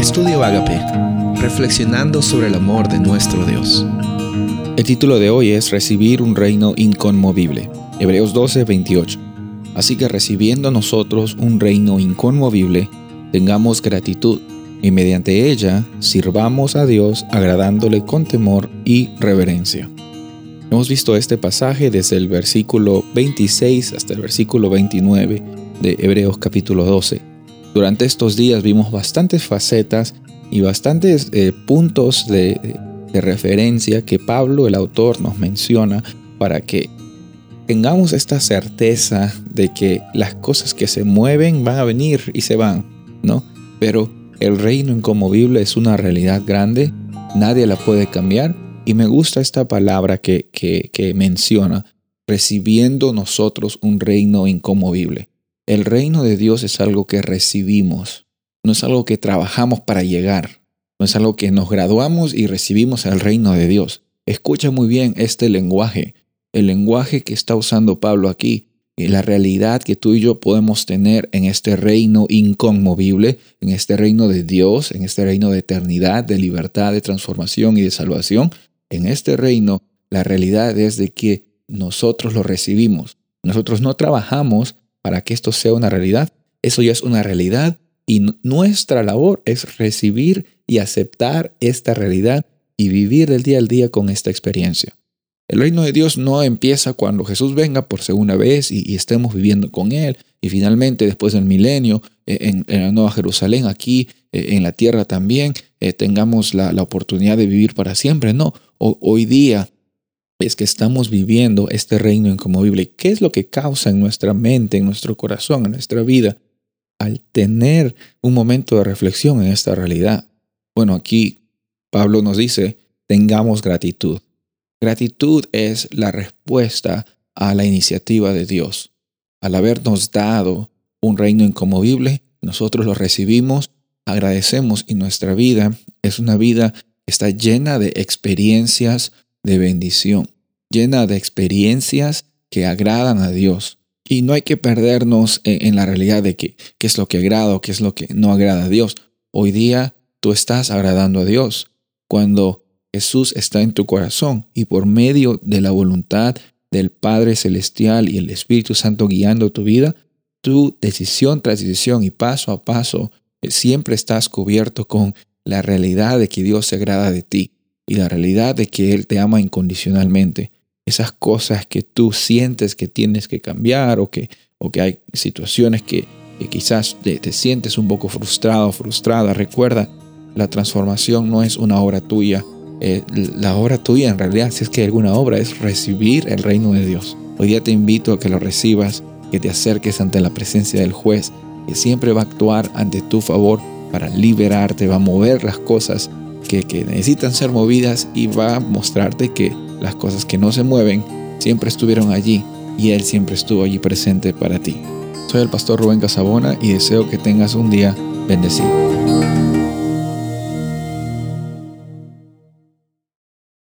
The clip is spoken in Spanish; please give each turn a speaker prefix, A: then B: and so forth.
A: Estudio Agape, reflexionando sobre el amor de nuestro Dios.
B: El título de hoy es Recibir un reino inconmovible. Hebreos 12, 28. Así que recibiendo nosotros un reino inconmovible, tengamos gratitud y mediante ella sirvamos a Dios agradándole con temor y reverencia. Hemos visto este pasaje desde el versículo 26 hasta el versículo 29 de Hebreos capítulo 12. Durante estos días vimos bastantes facetas y bastantes eh, puntos de, referencia que Pablo, el autor, nos menciona para que tengamos esta certeza de que las cosas que se mueven van a venir y se van, ¿no? Pero el reino inconmovible es una realidad grande, nadie la puede cambiar y me gusta esta palabra que, menciona, recibiendo nosotros un reino inconmovible. El reino de Dios es algo que recibimos, no es algo que trabajamos para llegar, no es algo que nos graduamos y recibimos el reino de Dios. Escucha muy bien este lenguaje, el lenguaje que está usando Pablo aquí, y la realidad que tú y yo podemos tener en este reino inconmovible, en este reino de Dios, en este reino de eternidad, de libertad, de transformación y de salvación, en este reino, la realidad es de que nosotros lo recibimos. Nosotros no trabajamos para que esto sea una realidad. Eso ya es una realidad y nuestra labor es recibir y aceptar esta realidad y vivir del día al día con esta experiencia. El reino de Dios no empieza cuando Jesús venga por segunda vez y, estemos viviendo con Él. Y finalmente, después del milenio, eh, en, la Nueva Jerusalén, aquí eh, en la tierra también, eh, tengamos la, la, oportunidad de vivir para siempre. No, hoy día es que estamos viviendo este reino inconmovible. ¿Qué es lo que causa en nuestra mente, en nuestro corazón, en nuestra vida, al tener un momento de reflexión en esta realidad? Bueno, aquí Pablo nos dice, tengamos gratitud. Gratitud es la respuesta a la iniciativa de Dios. Al habernos dado un reino inconmovible, nosotros lo recibimos, agradecemos y nuestra vida es una vida está llena de experiencias de bendición, llena de experiencias que agradan a Dios. Y no hay que perdernos en, la realidad de que, qué es lo que agrada o qué es lo que no agrada a Dios. Hoy día tú estás agradando a Dios cuando Jesús está en tu corazón y por medio de la voluntad del Padre Celestial y el Espíritu Santo guiando tu vida, tu decisión tras decisión y paso a paso eh, siempre estás cubierto con la realidad de que Dios se agrada de ti y la realidad de que Él te ama incondicionalmente. Esas cosas que tú sientes que tienes que cambiar o que, o que hay situaciones que, quizás te, sientes un poco frustrado, frustrada. Recuerda, la transformación no es una obra tuya. Eh, la obra tuya en realidad, si es que hay alguna obra, es recibir el reino de Dios. Hoy día te invito a que lo recibas, que te acerques ante la presencia del juez, que siempre va a actuar ante tu favor para liberarte, va a mover las cosas que, necesitan ser movidas y va a mostrarte que las cosas que no se mueven siempre estuvieron allí y Él siempre estuvo allí presente para ti. Soy el pastor Rubén Casabona y deseo que tengas un día bendecido.